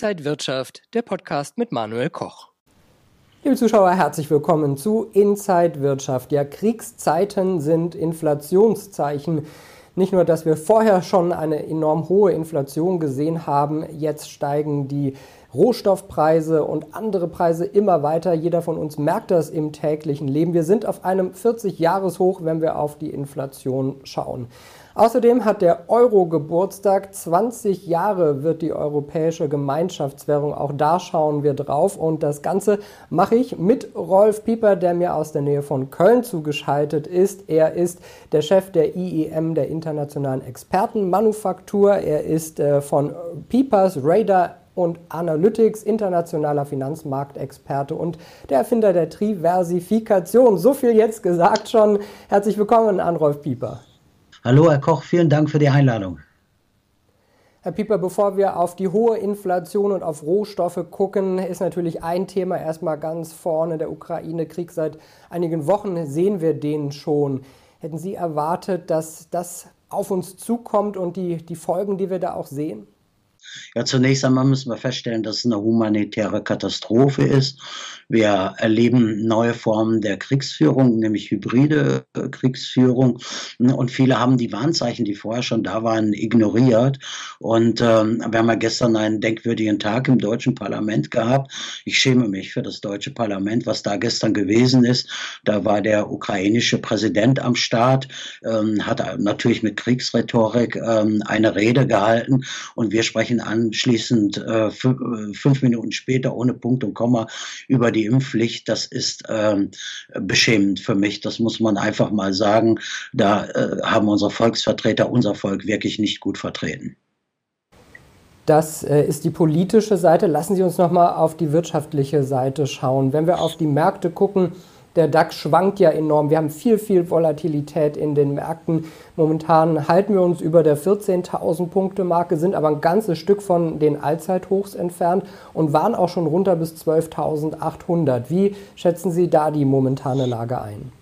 Inside Wirtschaft, der Podcast mit Manuel Koch. Liebe Zuschauer, herzlich willkommen zu Inside Wirtschaft. Ja, Kriegszeiten sind Inflationszeichen. Nicht nur, dass wir vorher schon eine enorm hohe Inflation gesehen haben, jetzt steigen die Rohstoffpreise und andere Preise immer weiter. Jeder von uns merkt das im täglichen Leben. Wir sind auf einem 40-Jahres-Hoch, wenn wir auf die Inflation schauen. Außerdem hat der Euro Geburtstag. 20 Jahre wird die europäische Gemeinschaftswährung. Auch da schauen wir drauf. Und das Ganze mache ich mit Rolf Pieper, der mir aus der Nähe von Köln zugeschaltet ist. Er ist der Chef der IEM, der Internationalen Expertenmanufaktur. Er ist äh, von Piepers Radar und Analytics, internationaler Finanzmarktexperte und der Erfinder der Triversifikation. So viel jetzt gesagt schon. Herzlich willkommen an Rolf Pieper. Hallo, Herr Koch, vielen Dank für die Einladung. Herr Pieper, bevor wir auf die hohe Inflation und auf Rohstoffe gucken, ist natürlich ein Thema erstmal ganz vorne. Der Ukraine-Krieg seit einigen Wochen sehen wir den schon. Hätten Sie erwartet, dass das auf uns zukommt und die, die Folgen, die wir da auch sehen? Ja, zunächst einmal müssen wir feststellen, dass es eine humanitäre Katastrophe ist. Wir erleben neue Formen der Kriegsführung, nämlich hybride äh, Kriegsführung. Und viele haben die Warnzeichen, die vorher schon da waren, ignoriert. Und ähm, wir haben ja gestern einen denkwürdigen Tag im deutschen Parlament gehabt. Ich schäme mich für das deutsche Parlament, was da gestern gewesen ist. Da war der ukrainische Präsident am Start, ähm, hat natürlich mit Kriegsrhetorik ähm, eine Rede gehalten. Und wir sprechen anschließend äh, fünf Minuten später ohne Punkt und Komma über die die Impfpflicht, das ist ähm, beschämend für mich. Das muss man einfach mal sagen. Da äh, haben unsere Volksvertreter unser Volk wirklich nicht gut vertreten. Das äh, ist die politische Seite. Lassen Sie uns noch mal auf die wirtschaftliche Seite schauen. Wenn wir auf die Märkte gucken, der DAX schwankt ja enorm. Wir haben viel, viel Volatilität in den Märkten. Momentan halten wir uns über der 14.000 Punkte Marke, sind aber ein ganzes Stück von den Allzeithochs entfernt und waren auch schon runter bis 12.800. Wie schätzen Sie da die momentane Lage ein?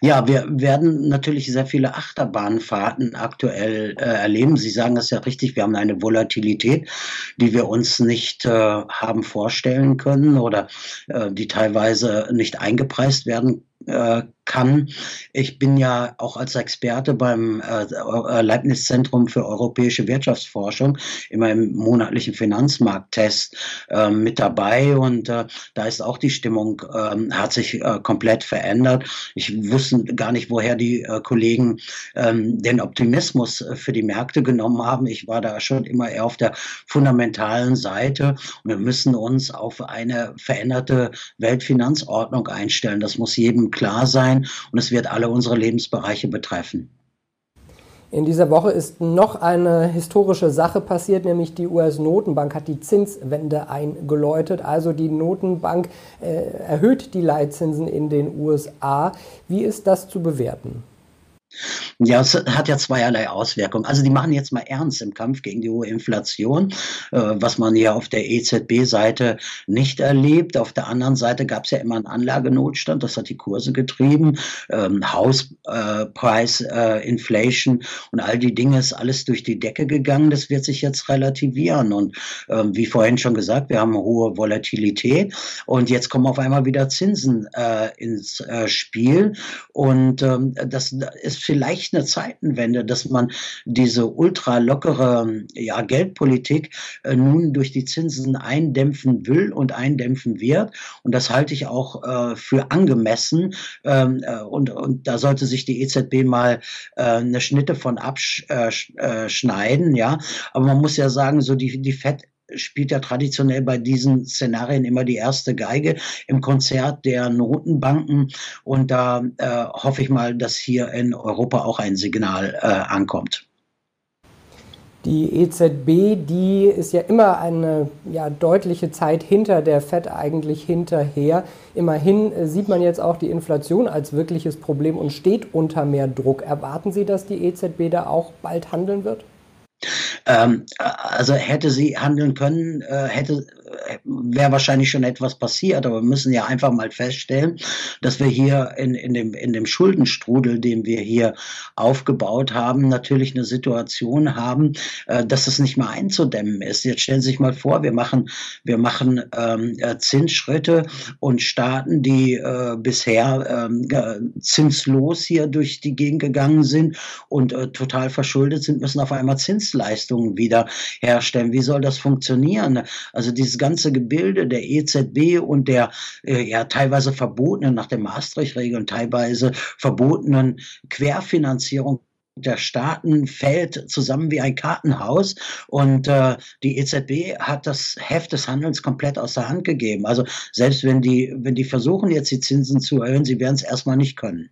Ja, wir werden natürlich sehr viele Achterbahnfahrten aktuell äh, erleben. Sie sagen es ja richtig, wir haben eine Volatilität, die wir uns nicht äh, haben vorstellen können oder äh, die teilweise nicht eingepreist werden äh, kann. Ich bin ja auch als Experte beim äh, äh, Leibniz-Zentrum für europäische Wirtschaftsforschung immer im monatlichen Finanzmarkttest äh, mit dabei und äh, da ist auch die Stimmung äh, hat sich äh, komplett verändert. Ich wusste gar nicht, woher die äh, Kollegen ähm, den Optimismus für die Märkte genommen haben. Ich war da schon immer eher auf der fundamentalen Seite und wir müssen uns auf eine veränderte Weltfinanzordnung einstellen. Das muss jedem klar sein und es wird alle unsere Lebensbereiche betreffen. In dieser Woche ist noch eine historische Sache passiert, nämlich die US-Notenbank hat die Zinswende eingeläutet. Also die Notenbank äh, erhöht die Leitzinsen in den USA. Wie ist das zu bewerten? Ja, es hat ja zweierlei Auswirkungen. Also die machen jetzt mal ernst im Kampf gegen die hohe Inflation, äh, was man ja auf der EZB-Seite nicht erlebt. Auf der anderen Seite gab es ja immer einen Anlagenotstand, das hat die Kurse getrieben. Ähm, Hauspreis, äh, äh, und all die Dinge ist alles durch die Decke gegangen. Das wird sich jetzt relativieren. Und äh, wie vorhin schon gesagt, wir haben hohe Volatilität und jetzt kommen auf einmal wieder Zinsen äh, ins äh, Spiel. Und ähm, das ist vielleicht eine Zeitenwende, dass man diese ultra lockere ja, Geldpolitik äh, nun durch die Zinsen eindämpfen will und eindämpfen wird. Und das halte ich auch äh, für angemessen. Ähm, äh, und, und da sollte sich die EZB mal äh, eine Schnitte von abschneiden. Äh, ja, aber man muss ja sagen, so die, die FED spielt ja traditionell bei diesen Szenarien immer die erste Geige im Konzert der Notenbanken. Und da äh, hoffe ich mal, dass hier in Europa auch ein Signal äh, ankommt. Die EZB, die ist ja immer eine ja, deutliche Zeit hinter der FED eigentlich hinterher. Immerhin äh, sieht man jetzt auch die Inflation als wirkliches Problem und steht unter mehr Druck. Erwarten Sie, dass die EZB da auch bald handeln wird? Ähm, also hätte sie handeln können, äh, hätte wäre wahrscheinlich schon etwas passiert, aber wir müssen ja einfach mal feststellen, dass wir hier in, in, dem, in dem Schuldenstrudel, den wir hier aufgebaut haben, natürlich eine Situation haben, äh, dass es nicht mehr einzudämmen ist. Jetzt stellen Sie sich mal vor, wir machen, wir machen ähm, äh, Zinsschritte und Staaten, die äh, bisher ähm, zinslos hier durch die Gegend gegangen sind und äh, total verschuldet sind, müssen auf einmal Zinsleistungen wieder herstellen. Wie soll das funktionieren? Also dieses ganze Gebilde der EZB und der äh, ja teilweise verbotenen, nach der Maastricht-Regeln teilweise verbotenen Querfinanzierung der Staaten fällt zusammen wie ein Kartenhaus und äh, die EZB hat das Heft des Handelns komplett aus der Hand gegeben. Also selbst wenn die, wenn die versuchen jetzt die Zinsen zu erhöhen, sie werden es erstmal nicht können.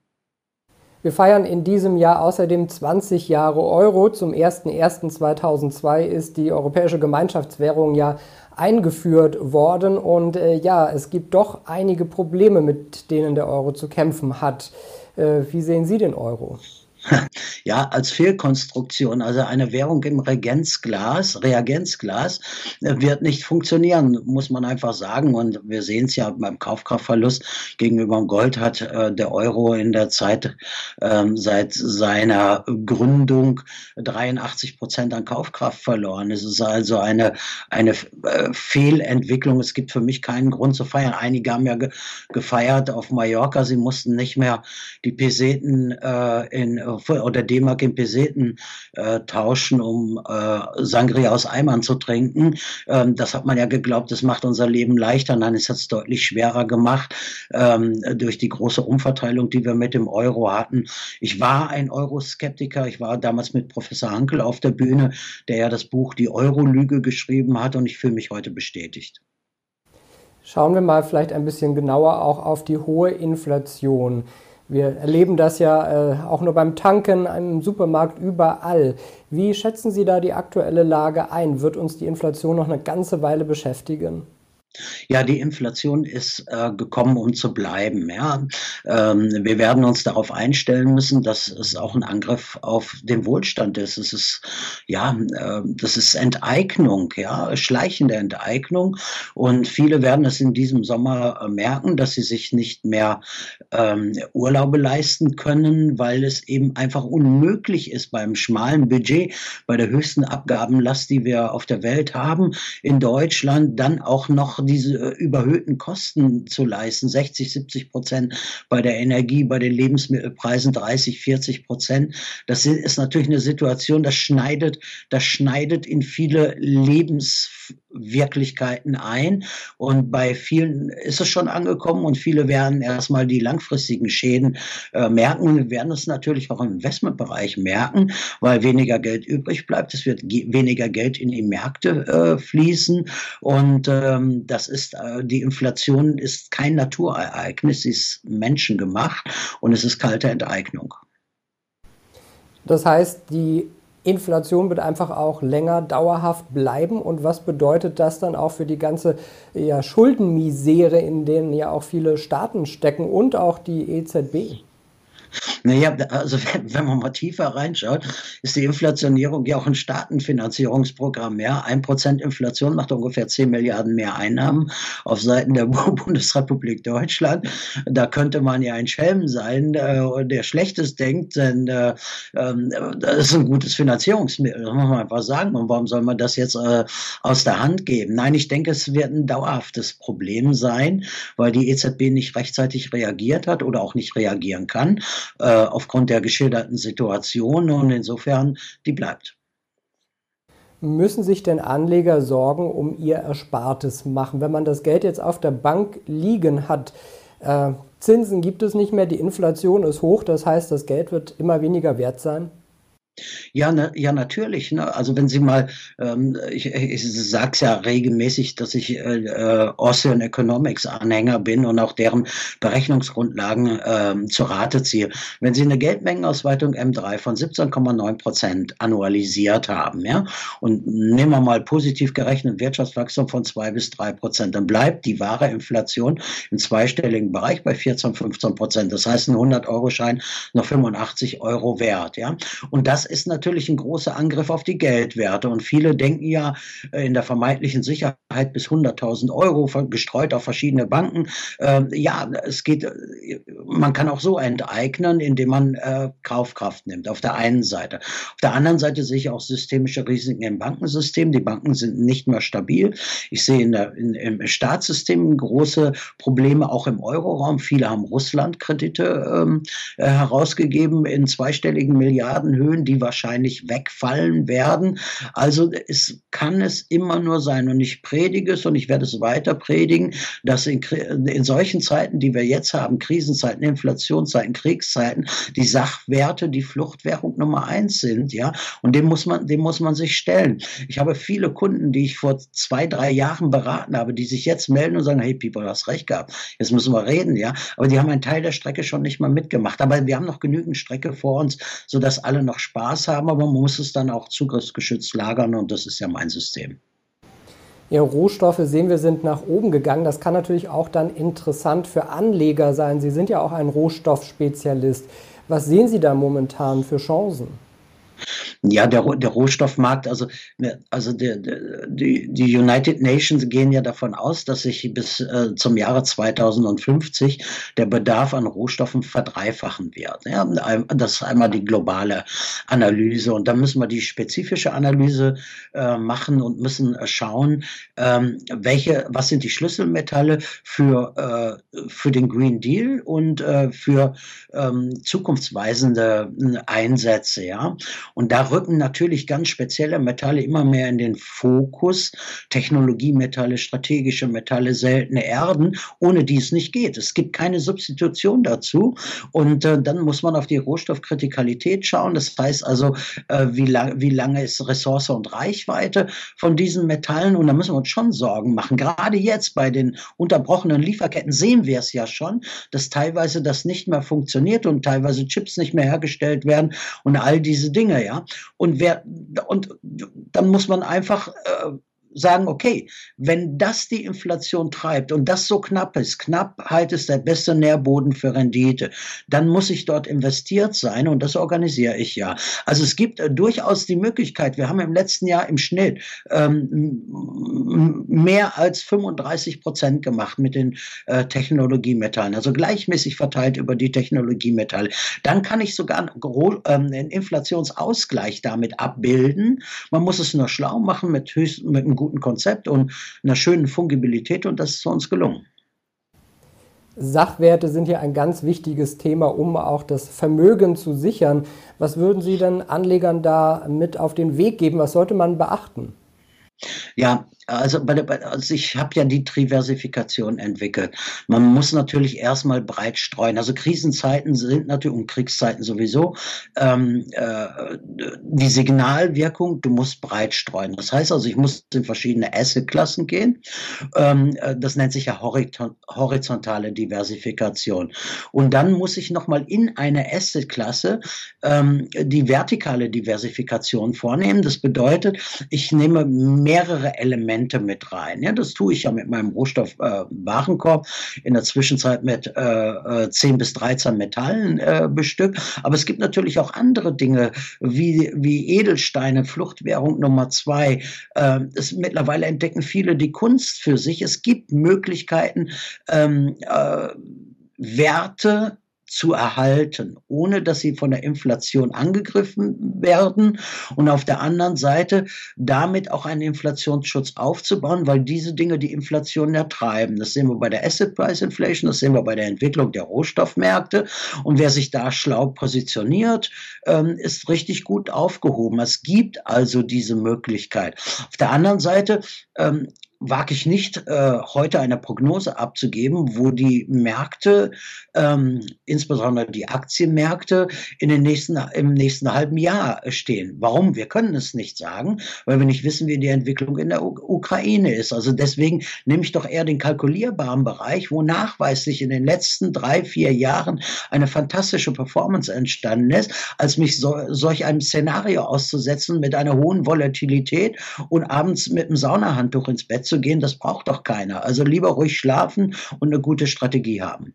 Wir feiern in diesem Jahr außerdem 20 Jahre Euro. Zum 01.01.2002 ist die europäische Gemeinschaftswährung ja eingeführt worden. Und äh, ja, es gibt doch einige Probleme, mit denen der Euro zu kämpfen hat. Äh, wie sehen Sie den Euro? Ja, als Fehlkonstruktion, also eine Währung im Reagenzglas, Reagenzglas äh, wird nicht funktionieren, muss man einfach sagen. Und wir sehen es ja beim Kaufkraftverlust gegenüber dem Gold hat äh, der Euro in der Zeit ähm, seit seiner Gründung 83 Prozent an Kaufkraft verloren. Es ist also eine, eine äh, Fehlentwicklung. Es gibt für mich keinen Grund zu feiern. Einige haben ja ge gefeiert auf Mallorca. Sie mussten nicht mehr die Peseten äh, in oder D-Mark in Peseten äh, tauschen, um äh, Sangria aus Eimern zu trinken. Ähm, das hat man ja geglaubt, das macht unser Leben leichter. Nein, es hat es deutlich schwerer gemacht ähm, durch die große Umverteilung, die wir mit dem Euro hatten. Ich war ein Euroskeptiker. Ich war damals mit Professor Hankel auf der Bühne, der ja das Buch Die Euro-Lüge geschrieben hat und ich fühle mich heute bestätigt. Schauen wir mal vielleicht ein bisschen genauer auch auf die hohe Inflation. Wir erleben das ja äh, auch nur beim Tanken, im Supermarkt, überall. Wie schätzen Sie da die aktuelle Lage ein? Wird uns die Inflation noch eine ganze Weile beschäftigen? Ja, die Inflation ist äh, gekommen, um zu bleiben. Ja. Ähm, wir werden uns darauf einstellen müssen, dass es auch ein Angriff auf den Wohlstand ist. Es ist ja, äh, das ist Enteignung, ja, schleichende Enteignung. Und viele werden es in diesem Sommer äh, merken, dass sie sich nicht mehr ähm, Urlaube leisten können, weil es eben einfach unmöglich ist beim schmalen Budget, bei der höchsten Abgabenlast, die wir auf der Welt haben, in Deutschland dann auch noch diese äh, überhöhten Kosten zu leisten, 60, 70 Prozent bei der Energie, bei den Lebensmittelpreisen 30, 40 Prozent. Das ist natürlich eine Situation, das schneidet, das schneidet in viele Lebenswirklichkeiten ein. Und bei vielen ist es schon angekommen und viele werden erstmal die langfristigen Schäden äh, merken. Wir werden es natürlich auch im Investmentbereich merken, weil weniger Geld übrig bleibt. Es wird weniger Geld in die Märkte äh, fließen und ähm, das ist, äh, die Inflation ist kein Naturereignis, sie ist menschengemacht und es ist kalte Enteignung. Das heißt, die Inflation wird einfach auch länger dauerhaft bleiben. Und was bedeutet das dann auch für die ganze ja, Schuldenmisere, in denen ja auch viele Staaten stecken und auch die EZB? Naja, also wenn man mal tiefer reinschaut, ist die Inflationierung ja auch ein Staatenfinanzierungsprogramm. Ja, ein Prozent Inflation macht ungefähr 10 Milliarden mehr Einnahmen auf Seiten der Bundesrepublik Deutschland. Da könnte man ja ein Schelm sein, äh, der Schlechtes denkt, denn äh, ähm, das ist ein gutes Finanzierungsmittel, das muss man einfach sagen. Und warum soll man das jetzt äh, aus der Hand geben? Nein, ich denke, es wird ein dauerhaftes Problem sein, weil die EZB nicht rechtzeitig reagiert hat oder auch nicht reagieren kann äh, aufgrund der geschilderten Situation und insofern die bleibt. Müssen sich denn Anleger Sorgen um ihr Erspartes machen? Wenn man das Geld jetzt auf der Bank liegen hat, äh, Zinsen gibt es nicht mehr, die Inflation ist hoch, das heißt, das Geld wird immer weniger wert sein? Ja, ne, ja, natürlich. Ne? Also wenn Sie mal, ähm, ich, ich sage es ja regelmäßig, dass ich äh, äh, Austrian Economics Anhänger bin und auch deren Berechnungsgrundlagen ähm, zu Rate ziehe. Wenn Sie eine Geldmengenausweitung M3 von 17,9 Prozent annualisiert haben, ja, und nehmen wir mal positiv gerechnet Wirtschaftswachstum von zwei bis drei Prozent, dann bleibt die wahre Inflation im zweistelligen Bereich bei 14, 15 Prozent. Das heißt, ein 100-Euro-Schein noch 85 Euro wert, ja. Und das ist natürlich ein großer Angriff auf die Geldwerte. Und viele denken ja äh, in der vermeintlichen Sicherheit bis 100.000 Euro gestreut auf verschiedene Banken. Ähm, ja, es geht, äh, man kann auch so enteignen, indem man äh, Kaufkraft nimmt, auf der einen Seite. Auf der anderen Seite sehe ich auch systemische Risiken im Bankensystem. Die Banken sind nicht mehr stabil. Ich sehe in der, in, im Staatssystem große Probleme, auch im Euroraum. Viele haben Russland-Kredite ähm, äh, herausgegeben in zweistelligen Milliardenhöhen, die wahrscheinlich wegfallen werden. Also es kann es immer nur sein. Und ich predige es und ich werde es weiter predigen, dass in, in solchen Zeiten, die wir jetzt haben, Krisenzeiten, Inflationszeiten, Kriegszeiten, die Sachwerte die Fluchtwährung Nummer eins sind, ja, und dem muss man, dem muss man sich stellen. Ich habe viele Kunden, die ich vor zwei, drei Jahren beraten habe, die sich jetzt melden und sagen, hey, People, du hast recht gehabt, jetzt müssen wir reden, ja, aber die haben einen Teil der Strecke schon nicht mal mitgemacht, aber wir haben noch genügend Strecke vor uns, sodass alle noch Spaß haben, aber man muss es dann auch zugriffsgeschützt lagern und das ist ja mein System. Ja, Rohstoffe sehen wir sind nach oben gegangen. Das kann natürlich auch dann interessant für Anleger sein. Sie sind ja auch ein Rohstoffspezialist. Was sehen Sie da momentan für Chancen? Ja, der, der Rohstoffmarkt, also, ne, also der, der, die, die United Nations gehen ja davon aus, dass sich bis äh, zum Jahre 2050 der Bedarf an Rohstoffen verdreifachen wird. Ja, das ist einmal die globale Analyse und dann müssen wir die spezifische Analyse äh, machen und müssen äh, schauen, ähm, welche, was sind die Schlüsselmetalle für, äh, für den Green Deal und äh, für ähm, zukunftsweisende äh, Einsätze. Ja, und da rücken natürlich ganz spezielle Metalle immer mehr in den Fokus. Technologiemetalle, strategische Metalle, seltene Erden, ohne die es nicht geht. Es gibt keine Substitution dazu. Und äh, dann muss man auf die Rohstoffkritikalität schauen. Das heißt also, äh, wie, lang, wie lange ist Ressource und Reichweite von diesen Metallen? Und da müssen wir uns schon Sorgen machen. Gerade jetzt bei den unterbrochenen Lieferketten sehen wir es ja schon, dass teilweise das nicht mehr funktioniert und teilweise Chips nicht mehr hergestellt werden und all diese Dinge, ja. Und wer, und dann muss man einfach äh, sagen, okay, wenn das die Inflation treibt und das so knapp ist, Knappheit ist der beste Nährboden für Rendite, dann muss ich dort investiert sein und das organisiere ich ja. Also es gibt äh, durchaus die Möglichkeit, wir haben im letzten Jahr im Schnitt ähm, mehr als 35 Prozent gemacht mit den äh, Technologiemetallen, also gleichmäßig verteilt über die Technologiemetalle. Dann kann ich sogar einen, ähm, einen Inflationsausgleich damit abbilden. Man muss es nur schlau machen mit, höchst, mit einem guten guten Konzept und einer schönen Fungibilität und das ist uns gelungen. Sachwerte sind ja ein ganz wichtiges Thema, um auch das Vermögen zu sichern. Was würden Sie denn Anlegern da mit auf den Weg geben? Was sollte man beachten? Ja, also, bei der, also ich habe ja die Diversifikation entwickelt. Man muss natürlich erstmal breit streuen. Also Krisenzeiten sind natürlich und Kriegszeiten sowieso ähm, äh, die Signalwirkung. Du musst breit streuen. Das heißt also, ich muss in verschiedene Assetklassen gehen. Ähm, äh, das nennt sich ja horizontale Diversifikation. Und dann muss ich noch mal in eine Assetklasse ähm, die vertikale Diversifikation vornehmen. Das bedeutet, ich nehme mehrere Elemente Elemente mit rein. Ja, das tue ich ja mit meinem Rohstoffwarenkorb äh, in der Zwischenzeit mit äh, 10 äh, bis 13 Metallen äh, bestückt. Aber es gibt natürlich auch andere Dinge wie, wie Edelsteine, Fluchtwährung Nummer zwei. Äh, es, mittlerweile entdecken viele die Kunst für sich. Es gibt Möglichkeiten, ähm, äh, Werte zu erhalten, ohne dass sie von der Inflation angegriffen werden und auf der anderen Seite damit auch einen Inflationsschutz aufzubauen, weil diese Dinge die Inflation ertreiben. Das sehen wir bei der Asset Price Inflation, das sehen wir bei der Entwicklung der Rohstoffmärkte und wer sich da schlau positioniert, ähm, ist richtig gut aufgehoben. Es gibt also diese Möglichkeit. Auf der anderen Seite ähm, wage ich nicht, äh, heute eine Prognose abzugeben, wo die Märkte, ähm, insbesondere die Aktienmärkte, in den nächsten, im nächsten halben Jahr stehen. Warum? Wir können es nicht sagen, weil wir nicht wissen, wie die Entwicklung in der U Ukraine ist. Also deswegen nehme ich doch eher den kalkulierbaren Bereich, wo nachweislich in den letzten drei, vier Jahren eine fantastische Performance entstanden ist, als mich so, solch einem Szenario auszusetzen mit einer hohen Volatilität und abends mit einem Saunahandtuch ins Bett zu gehen, das braucht doch keiner. Also lieber ruhig schlafen und eine gute Strategie haben.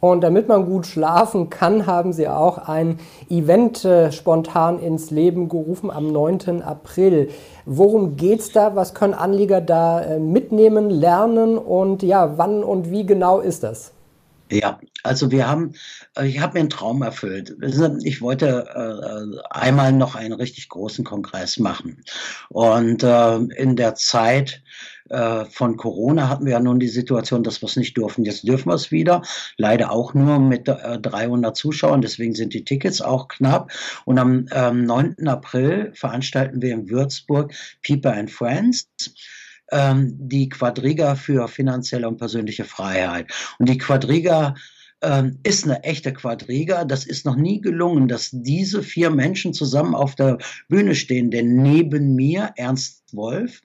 Und damit man gut schlafen kann, haben Sie auch ein Event äh, spontan ins Leben gerufen am 9. April. Worum geht's da? Was können Anleger da äh, mitnehmen, lernen und ja, wann und wie genau ist das? Ja, also wir haben, äh, ich habe mir einen Traum erfüllt. Ich wollte äh, einmal noch einen richtig großen Kongress machen. Und äh, in der Zeit äh, von Corona hatten wir ja nun die Situation, dass wir es nicht durften. Jetzt dürfen wir es wieder, leider auch nur mit äh, 300 Zuschauern, deswegen sind die Tickets auch knapp. Und am ähm, 9. April veranstalten wir in Würzburg People and Friends ähm, die Quadriga für finanzielle und persönliche Freiheit. Und die Quadriga ähm, ist eine echte Quadriga. Das ist noch nie gelungen, dass diese vier Menschen zusammen auf der Bühne stehen. Denn neben mir Ernst Wolf,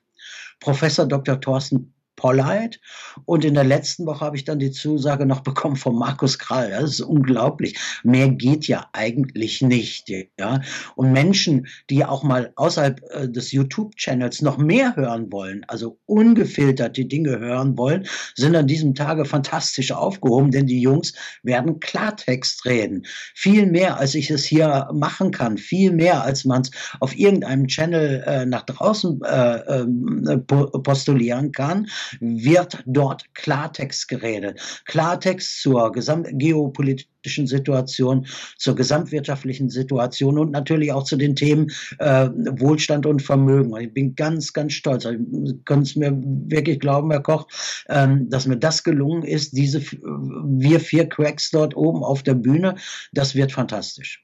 Professor Dr. Thorsten Polleit. Und in der letzten Woche habe ich dann die Zusage noch bekommen von Markus Krall. Das ist unglaublich. Mehr geht ja eigentlich nicht. Ja? Und Menschen, die auch mal außerhalb äh, des YouTube-Channels noch mehr hören wollen, also ungefiltert die Dinge hören wollen, sind an diesem Tage fantastisch aufgehoben, denn die Jungs werden Klartext reden. Viel mehr, als ich es hier machen kann. Viel mehr, als man es auf irgendeinem Channel äh, nach draußen äh, äh, postulieren kann wird dort Klartext geredet. Klartext zur gesamtgeopolitischen Situation, zur gesamtwirtschaftlichen Situation und natürlich auch zu den Themen äh, Wohlstand und Vermögen. Ich bin ganz, ganz stolz. Also, Sie können es mir wirklich glauben, Herr Koch, ähm, dass mir das gelungen ist, diese wir vier Cracks dort oben auf der Bühne. Das wird fantastisch.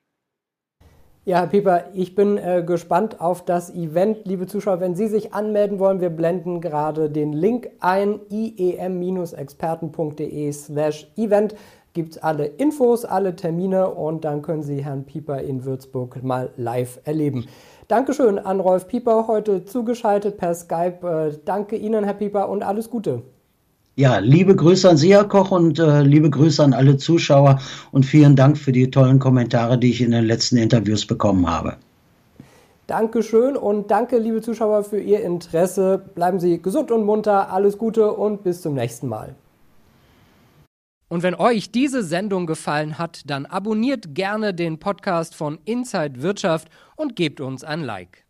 Ja, Herr Pieper, ich bin äh, gespannt auf das Event. Liebe Zuschauer, wenn Sie sich anmelden wollen, wir blenden gerade den Link ein, iem-experten.de slash event. Gibt es alle Infos, alle Termine und dann können Sie Herrn Pieper in Würzburg mal live erleben. Dankeschön an Rolf Pieper, heute zugeschaltet per Skype. Äh, danke Ihnen, Herr Pieper, und alles Gute. Ja, liebe Grüße an Sie, Herr Koch, und äh, liebe Grüße an alle Zuschauer und vielen Dank für die tollen Kommentare, die ich in den letzten Interviews bekommen habe. Dankeschön und danke, liebe Zuschauer, für Ihr Interesse. Bleiben Sie gesund und munter, alles Gute und bis zum nächsten Mal. Und wenn euch diese Sendung gefallen hat, dann abonniert gerne den Podcast von Inside Wirtschaft und gebt uns ein Like.